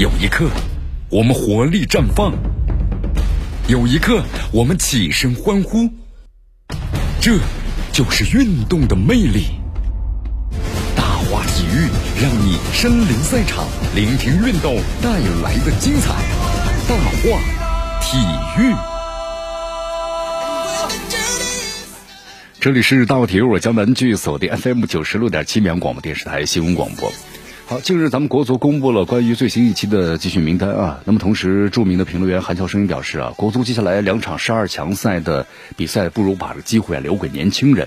有一刻，我们活力绽放；有一刻，我们起身欢呼。这就是运动的魅力。大话体育，让你身临赛场，聆听运动带来的精彩。大话体育，这里是大话体育，我江南剧锁定 FM 九十六点七绵阳广播电视台新闻广播。好，近日咱们国足公布了关于最新一期的集训名单啊。那么同时，著名的评论员韩乔声表示啊，国足接下来两场十二强赛的比赛，不如把这个机会啊留给年轻人。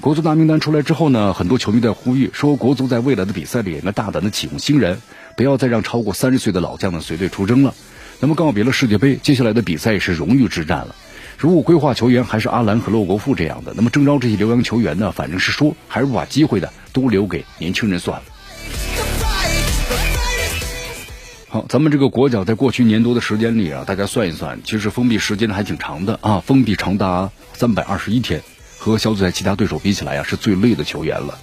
国足大名单出来之后呢，很多球迷在呼吁说，国足在未来的比赛里应该大胆的启用新人，不要再让超过三十岁的老将呢随队出征了。那么告别了世界杯，接下来的比赛也是荣誉之战了。如果规划球员还是阿兰和洛国富这样的，那么征召这些留洋球员呢，反正是说还是不把机会的都留给年轻人算了。好，咱们这个国脚在过去一年多的时间里啊，大家算一算，其实封闭时间还挺长的啊，封闭长达三百二十一天，和小组赛其他对手比起来呀，是最累的球员了。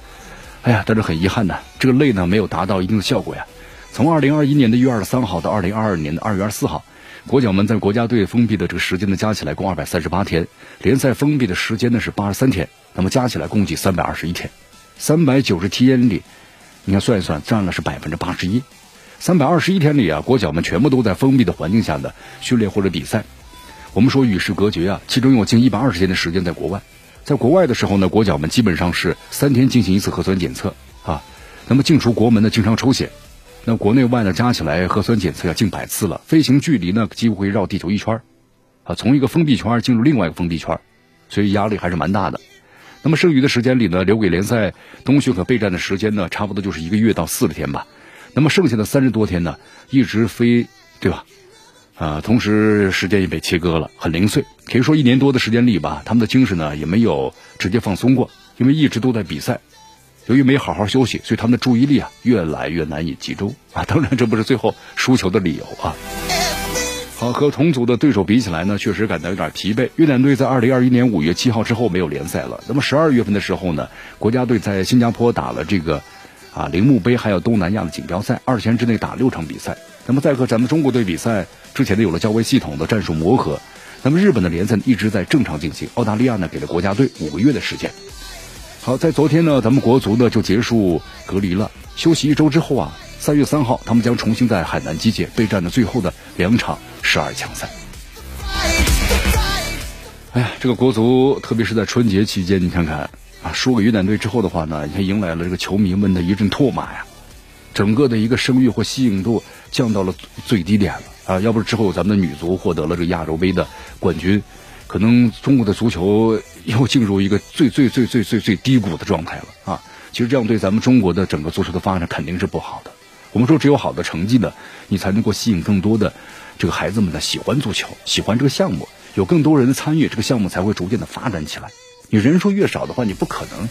哎呀，但是很遗憾呢，这个累呢没有达到一定的效果呀。从二零二一年的一月二十三号到二零二二年的二月二十四号，国脚们在国家队封闭的这个时间呢，加起来共二百三十八天，联赛封闭的时间呢是八十三天，那么加起来共计三百二十一天，三百九十七天里，你看算一算，占了是百分之八十一。三百二十一天里啊，国脚们全部都在封闭的环境下的训练或者比赛。我们说与世隔绝啊，其中有近一百二十天的时间在国外。在国外的时候呢，国脚们基本上是三天进行一次核酸检测啊。那么进出国门呢，经常抽血。那国内外呢，加起来核酸检测要近百次了。飞行距离呢，几乎会绕地球一圈啊，从一个封闭圈进入另外一个封闭圈，所以压力还是蛮大的。那么剩余的时间里呢，留给联赛冬训和备战的时间呢，差不多就是一个月到四十天吧。那么剩下的三十多天呢，一直飞，对吧？啊，同时时间也被切割了，很零碎。可以说一年多的时间里吧，他们的精神呢也没有直接放松过，因为一直都在比赛。由于没好好休息，所以他们的注意力啊越来越难以集中啊。当然，这不是最后输球的理由啊。好，和同组的对手比起来呢，确实感到有点疲惫。越南队在二零二一年五月七号之后没有联赛了。那么十二月份的时候呢，国家队在新加坡打了这个。啊，铃木杯还有东南亚的锦标赛，二十天之内打六场比赛。那么在和咱们中国队比赛之前呢，有了较为系统的战术磨合。那么日本的联赛一直在正常进行。澳大利亚呢，给了国家队五个月的时间。好，在昨天呢，咱们国足呢就结束隔离了，休息一周之后啊，三月三号他们将重新在海南集结，备战的最后的两场十二强赛。哎呀，这个国足特别是在春节期间，你看看。啊，输给越南队之后的话呢，也迎来了这个球迷们的一阵唾骂呀，整个的一个声誉或吸引度降到了最低点了啊！要不是之后咱们的女足获得了这个亚洲杯的冠军，可能中国的足球又进入一个最最最最最最低谷的状态了啊！其实这样对咱们中国的整个足球的发展肯定是不好的。我们说，只有好的成绩呢，你才能够吸引更多的这个孩子们呢喜欢足球，喜欢这个项目，有更多人的参与，这个项目才会逐渐的发展起来。你人数越少的话，你不可能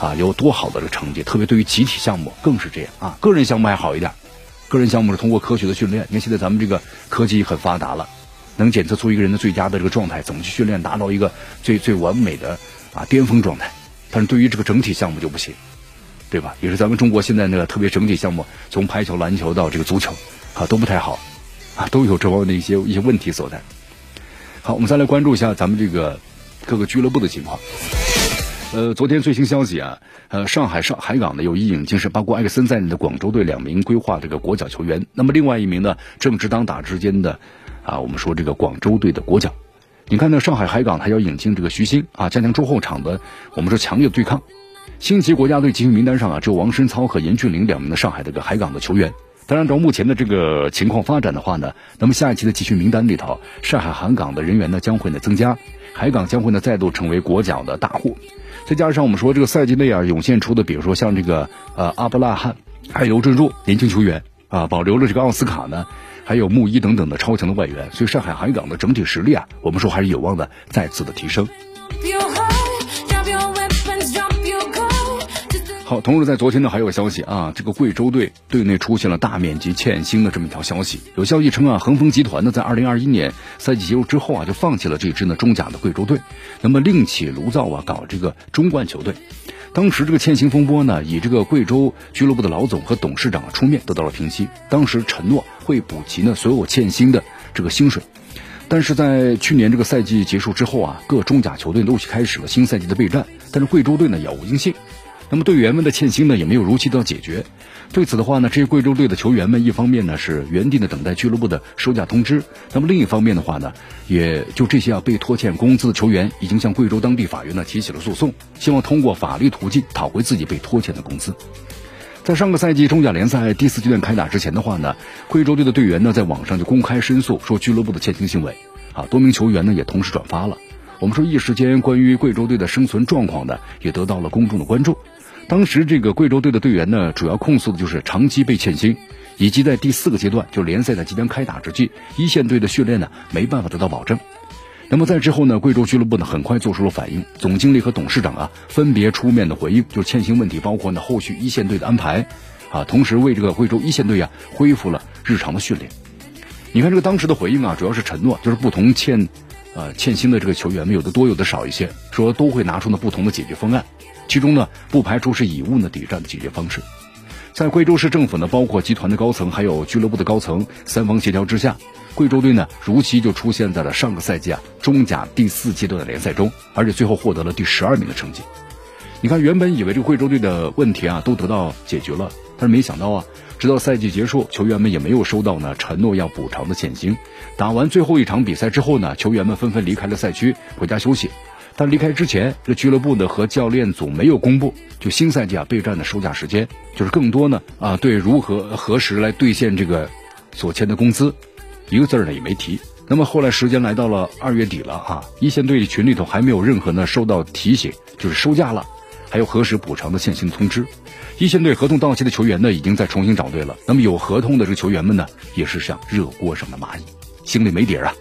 啊有多好的这个成绩。特别对于集体项目更是这样啊，个人项目还好一点。个人项目是通过科学的训练，你看现在咱们这个科技很发达了，能检测出一个人的最佳的这个状态，怎么去训练达到一个最最完美的啊巅峰状态。但是对于这个整体项目就不行，对吧？也是咱们中国现在那个特别整体项目，从排球、篮球到这个足球啊都不太好啊，都有这方面的一些一些问题所在。好，我们再来关注一下咱们这个。各个俱乐部的情况。呃，昨天最新消息啊，呃，上海上海港呢有意引进是包括艾克森在内的广州队两名规划这个国脚球员。那么另外一名呢，正值当打之间的啊，我们说这个广州队的国脚。你看呢，上海海港还要引进这个徐新啊，加强中后场的我们说强烈对抗。星级国家队集训名单上啊，只有王申操和严俊凌两名的上海这个海港的球员。当然，照目前的这个情况发展的话呢，那么下一期的集训名单里头，上海海港的人员呢将会呢增加。海港将会呢再度成为国脚的大户，再加上我们说这个赛季内啊涌现出的，比如说像这个呃阿布拉罕，还有刘振柱年轻球员啊，保留了这个奥斯卡呢，还有穆伊等等的超强的外援，所以上海海港的整体实力啊，我们说还是有望的再次的提升。同时在昨天呢，还有个消息啊，这个贵州队队内出现了大面积欠薪的这么一条消息。有消息称啊，恒丰集团呢在二零二一年赛季结束之后啊，就放弃了这支呢中甲的贵州队，那么另起炉灶啊，搞这个中冠球队。当时这个欠薪风波呢，以这个贵州俱乐部的老总和董事长出面得到了平息。当时承诺会补齐呢所有欠薪的这个薪水。但是在去年这个赛季结束之后啊，各中甲球队陆续开始了新赛季的备战，但是贵州队呢杳无音信。那么队员们的欠薪呢也没有如期得到解决。对此的话呢，这些贵州队的球员们一方面呢是原地的等待俱乐部的收假通知，那么另一方面的话呢，也就这些啊被拖欠工资的球员已经向贵州当地法院呢提起了诉讼，希望通过法律途径讨回自己被拖欠的工资。在上个赛季中甲联赛第四阶段开打之前的话呢，贵州队的队员呢在网上就公开申诉说俱乐部的欠薪行为，啊，多名球员呢也同时转发了。我们说一时间关于贵州队的生存状况呢也得到了公众的关注。当时这个贵州队的队员呢主要控诉的就是长期被欠薪，以及在第四个阶段就联赛在即将开打之际，一线队的训练呢没办法得到保证。那么在之后呢，贵州俱乐部呢很快做出了反应，总经理和董事长啊分别出面的回应，就是欠薪问题，包括呢后续一线队的安排，啊，同时为这个贵州一线队啊恢复了日常的训练。你看这个当时的回应啊，主要是承诺，就是不同欠，呃欠薪的这个球员们有的多有的少一些，说都会拿出呢不同的解决方案，其中呢不排除是以物呢抵债的解决方式。在贵州市政府呢，包括集团的高层还有俱乐部的高层三方协调之下。贵州队呢，如期就出现在了上个赛季啊中甲第四阶段的联赛中，而且最后获得了第十二名的成绩。你看，原本以为这个贵州队的问题啊都得到解决了，但是没想到啊，直到赛季结束，球员们也没有收到呢承诺要补偿的欠薪。打完最后一场比赛之后呢，球员们纷纷离开了赛区回家休息。但离开之前，这俱乐部呢和教练组没有公布就新赛季啊备战的收假时间，就是更多呢啊对如何何时来兑现这个所签的工资。一个字呢也没提。那么后来时间来到了二月底了哈，一线队群里头还没有任何呢收到提醒，就是收假了，还有何时补偿的欠薪通知。一线队合同到期的球员呢，已经在重新找队了。那么有合同的这个球员们呢，也是像热锅上的蚂蚁，心里没底儿啊。